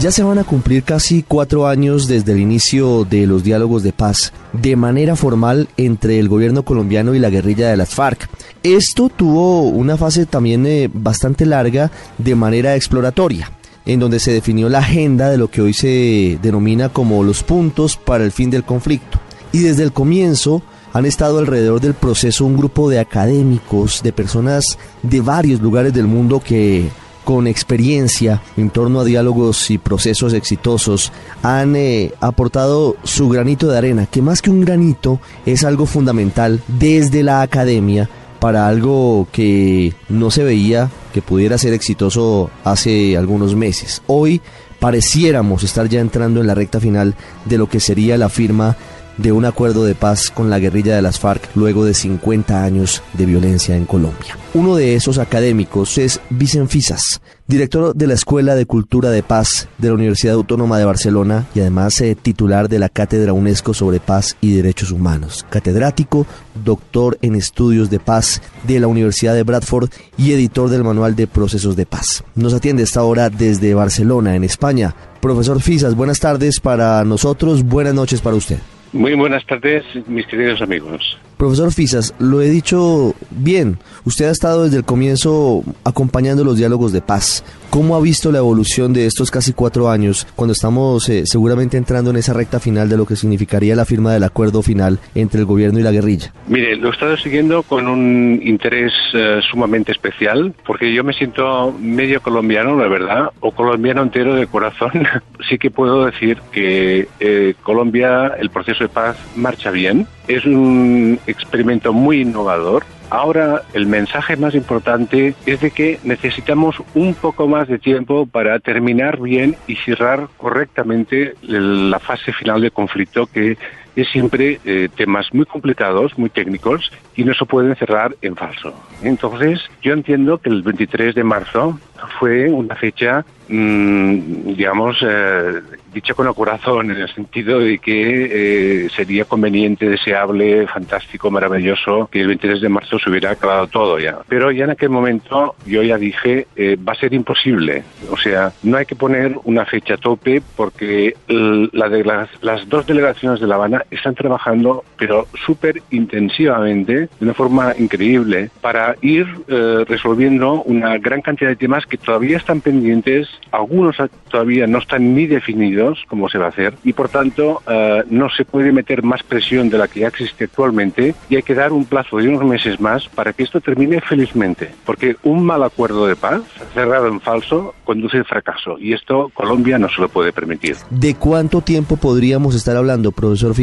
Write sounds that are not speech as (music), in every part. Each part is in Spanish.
Ya se van a cumplir casi cuatro años desde el inicio de los diálogos de paz de manera formal entre el gobierno colombiano y la guerrilla de las FARC. Esto tuvo una fase también eh, bastante larga de manera exploratoria en donde se definió la agenda de lo que hoy se denomina como los puntos para el fin del conflicto. Y desde el comienzo han estado alrededor del proceso un grupo de académicos, de personas de varios lugares del mundo que con experiencia en torno a diálogos y procesos exitosos han eh, aportado su granito de arena, que más que un granito es algo fundamental desde la academia para algo que no se veía que pudiera ser exitoso hace algunos meses. Hoy pareciéramos estar ya entrando en la recta final de lo que sería la firma de un acuerdo de paz con la guerrilla de las FARC luego de 50 años de violencia en Colombia. Uno de esos académicos es Vicen Fisas, director de la Escuela de Cultura de Paz de la Universidad Autónoma de Barcelona y además eh, titular de la Cátedra UNESCO sobre Paz y Derechos Humanos, catedrático, doctor en estudios de paz de la Universidad de Bradford y editor del Manual de Procesos de Paz. Nos atiende esta hora desde Barcelona, en España. Profesor Fisas, buenas tardes para nosotros, buenas noches para usted. Muy buenas tardes, mis queridos amigos. Profesor Fisas, lo he dicho bien. Usted ha estado desde el comienzo acompañando los diálogos de paz. ¿Cómo ha visto la evolución de estos casi cuatro años cuando estamos eh, seguramente entrando en esa recta final de lo que significaría la firma del acuerdo final entre el gobierno y la guerrilla? Mire, lo he estado siguiendo con un interés eh, sumamente especial porque yo me siento medio colombiano, la verdad, o colombiano entero de corazón. (laughs) sí que puedo decir que eh, Colombia, el proceso de paz marcha bien. Es un experimento muy innovador. Ahora el mensaje más importante es de que necesitamos un poco más de tiempo para terminar bien y cerrar correctamente la fase final del conflicto que es siempre eh, temas muy complicados, muy técnicos y no se pueden cerrar en falso. Entonces, yo entiendo que el 23 de marzo fue una fecha, mmm, digamos, eh, dicha con el corazón, en el sentido de que eh, sería conveniente, deseable, fantástico, maravilloso que el 23 de marzo se hubiera acabado todo ya. Pero ya en aquel momento yo ya dije, eh, va a ser imposible. O sea, no hay que poner una fecha tope porque la de las, las dos delegaciones de La Habana están trabajando, pero súper intensivamente, de una forma increíble, para ir eh, resolviendo una gran cantidad de temas que todavía están pendientes, algunos todavía no están ni definidos cómo se va a hacer y por tanto eh, no se puede meter más presión de la que ya existe actualmente y hay que dar un plazo de unos meses más para que esto termine felizmente, porque un mal acuerdo de paz cerrado en falso conduce al fracaso y esto Colombia no se lo puede permitir. ¿De cuánto tiempo podríamos estar hablando, profesor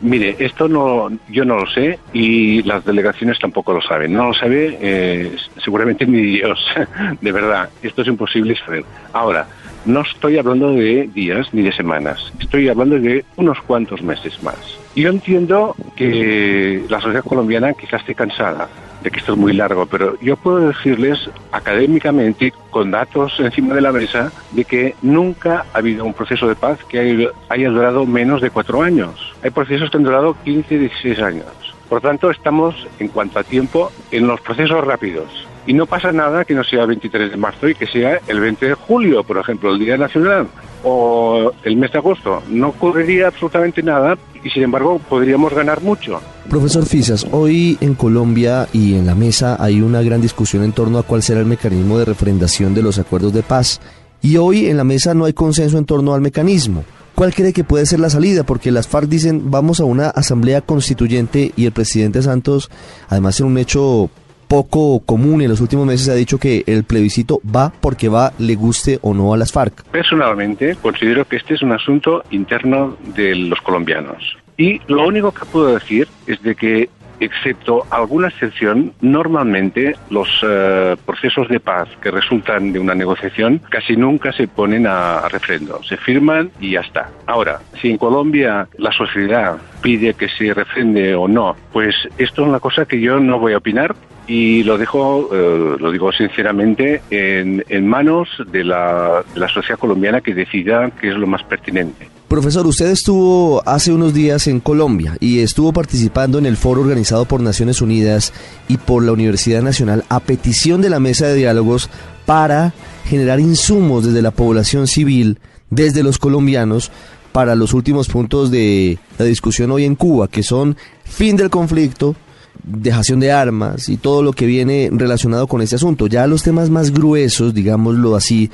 Mire, esto no, yo no lo sé y las delegaciones tampoco lo saben. No lo sabe eh, seguramente ni Dios, (laughs) de verdad. Esto es imposible saber. Ahora, no estoy hablando de días ni de semanas, estoy hablando de unos cuantos meses más. Yo entiendo que la sociedad colombiana quizás esté cansada de que esto es muy largo, pero yo puedo decirles académicamente, con datos encima de la mesa, de que nunca ha habido un proceso de paz que haya durado menos de cuatro años. Hay procesos que han durado 15, 16 años. Por tanto, estamos, en cuanto a tiempo, en los procesos rápidos. Y no pasa nada que no sea el 23 de marzo y que sea el 20 de julio, por ejemplo, el Día Nacional, o el mes de agosto. No ocurriría absolutamente nada y, sin embargo, podríamos ganar mucho. Profesor Fisas, hoy en Colombia y en la mesa hay una gran discusión en torno a cuál será el mecanismo de refrendación de los acuerdos de paz. Y hoy en la mesa no hay consenso en torno al mecanismo. ¿Cuál cree que puede ser la salida? Porque las FARC dicen vamos a una asamblea constituyente y el presidente Santos, además en un hecho poco común en los últimos meses ha dicho que el plebiscito va porque va, le guste o no a las FARC. Personalmente considero que este es un asunto interno de los colombianos. Y lo único que puedo decir es de que excepto alguna excepción, normalmente los eh, procesos de paz que resultan de una negociación casi nunca se ponen a, a refrendo, se firman y ya está. Ahora, si en Colombia la sociedad pide que se refrende o no, pues esto es una cosa que yo no voy a opinar y lo dejo, eh, lo digo sinceramente, en, manos de la, de la sociedad colombiana que decida qué es lo más pertinente. Profesor, usted estuvo hace unos días en Colombia y estuvo participando en el foro organizado por Naciones Unidas y por la Universidad Nacional a petición de la mesa de diálogos para generar insumos desde la población civil, desde los colombianos, para los últimos puntos de la discusión hoy en Cuba, que son fin del conflicto, dejación de armas y todo lo que viene relacionado con este asunto. Ya los temas más gruesos, digámoslo así,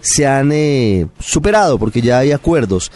se han eh, superado porque ya hay acuerdos.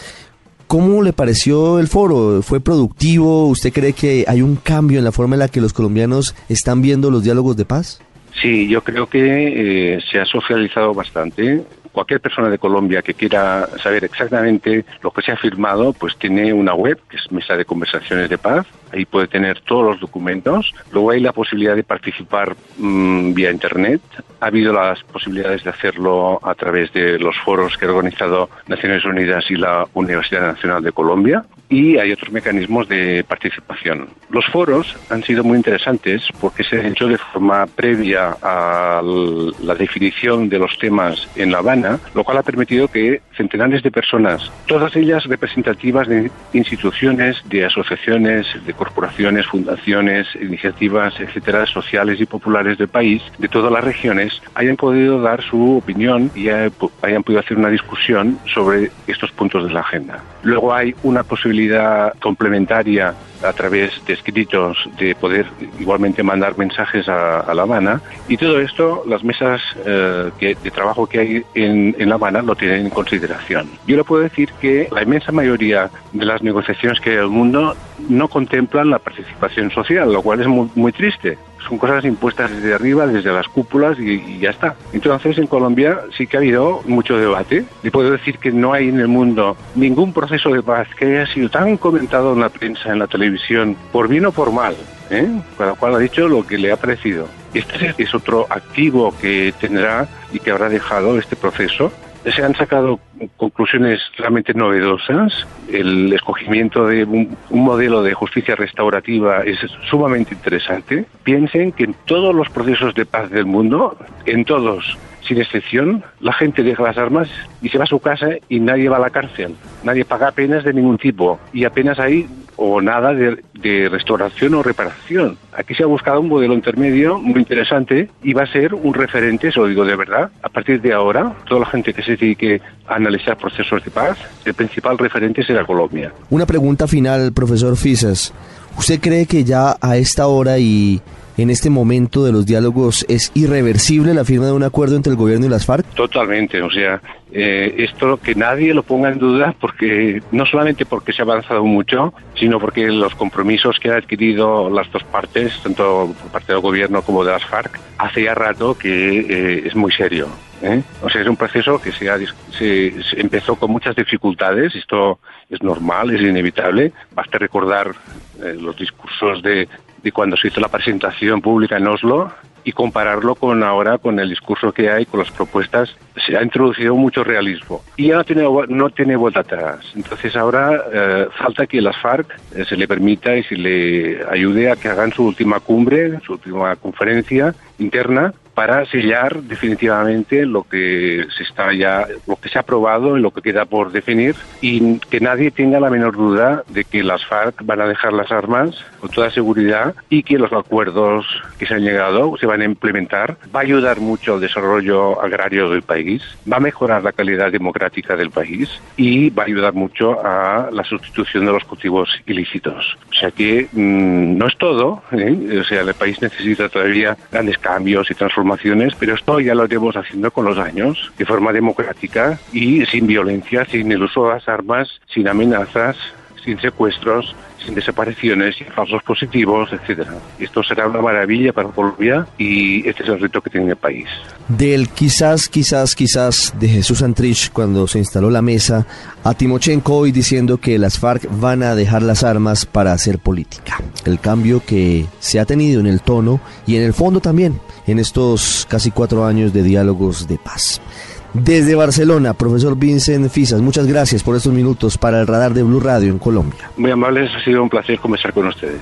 ¿Cómo le pareció el foro? ¿Fue productivo? ¿Usted cree que hay un cambio en la forma en la que los colombianos están viendo los diálogos de paz? Sí, yo creo que eh, se ha socializado bastante cualquier persona de Colombia que quiera saber exactamente lo que se ha firmado, pues tiene una web, que es Mesa de Conversaciones de Paz. Ahí puede tener todos los documentos. Luego hay la posibilidad de participar mm, vía Internet. Ha habido las posibilidades de hacerlo a través de los foros que ha organizado Naciones Unidas y la Universidad Nacional de Colombia y hay otros mecanismos de participación. Los foros han sido muy interesantes porque se han hecho de forma previa a la definición de los temas en La Habana, lo cual ha permitido que centenares de personas, todas ellas representativas de instituciones, de asociaciones, de corporaciones, fundaciones, iniciativas, etcétera, sociales y populares del país, de todas las regiones, hayan podido dar su opinión y hayan podido hacer una discusión sobre estos puntos de la agenda. Luego hay una posibilidad complementaria a través de escritos de poder igualmente mandar mensajes a, La Habana y todo esto las mesas eh, de trabajo que hay en, La Habana lo tienen en consideración. Yo le puedo decir que la inmensa mayoría de las negociaciones que hay en el mundo no contemplan la participación social, lo cual es muy triste son cosas impuestas desde arriba, desde las cúpulas y, ya está. Entonces en Colombia sí que ha habido mucho debate. Le puedo decir que no hay en el mundo ningún proceso de paz que haya sido tan comentado en la prensa, en la televisión, por bien o por mal. ¿eh? Cada cual ha dicho lo que le ha parecido. Este es otro activo que tendrá y que habrá dejado este proceso se han sacado conclusiones realmente novedosas. El escogimiento de un, modelo de justicia restaurativa es sumamente interesante. Piensen que en todos los procesos de paz del mundo, en todos, sin excepción, la gente deja las armas y se va a su casa y nadie va a la cárcel. Nadie paga penas de ningún tipo y apenas hay o nada de, restauración o reparación. Aquí se ha buscado un modelo intermedio muy interesante y va a ser un referente, eso digo de verdad. A partir de ahora, toda la gente que se dedique a analizar procesos de paz, el principal referente será Colombia. Una pregunta final, profesor Fisas. ¿Usted cree que ya a esta hora y en este momento de los diálogos es irreversible la firma de un acuerdo entre el gobierno y las FARC? Totalmente, o sea, eh, esto que nadie lo ponga en duda porque no solamente porque se ha avanzado mucho, sino porque los compromisos que han adquirido las dos partes, tanto por parte del gobierno como de las FARC, hace ya rato que eh, es muy serio. ¿eh? O sea, es un proceso que se, se, empezó con muchas dificultades, esto es normal, es inevitable. Basta recordar los discursos de, de cuando se hizo la presentación pública en Oslo y compararlo con ahora con el discurso que hay, con las propuestas, se ha introducido mucho realismo y ya no tiene, no tiene vuelta atrás. Entonces ahora eh, falta que las FARC eh, se le permita y se le ayude a que hagan su última cumbre, su última conferencia interna para sellar definitivamente lo que se está ya, lo que se ha aprobado y lo que queda por definir y que nadie tenga la menor duda de que las FARC van a dejar las armas con toda seguridad y que los acuerdos que se han llegado se van a implementar. Va a ayudar mucho al desarrollo agrario del país, va a mejorar la calidad democrática del país y va a ayudar mucho a la sustitución de los cultivos ilícitos. O sea que mm, no es todo, ¿eh? o sea, el país necesita todavía grandes cambios y transformaciones pero esto ya lo iremos haciendo con los años, de forma democrática y sin violencia, sin el uso de las armas, sin amenazas, sin secuestros, sin desapariciones, sin falsos positivos, etcétera. Esto será una maravilla para Colombia y este es el reto que tiene el país. Del quizás, quizás, quizás de Jesús Antrich cuando se instaló la mesa a Timochenko hoy diciendo que las FARC van a dejar las armas para hacer política. El cambio que se ha tenido en el tono y en el fondo también en estos casi cuatro años de diálogos de paz. Desde Barcelona, profesor Vincent Fisas, muchas gracias por estos minutos para el radar de Blue Radio en Colombia. Muy amables, ha sido un placer conversar con ustedes.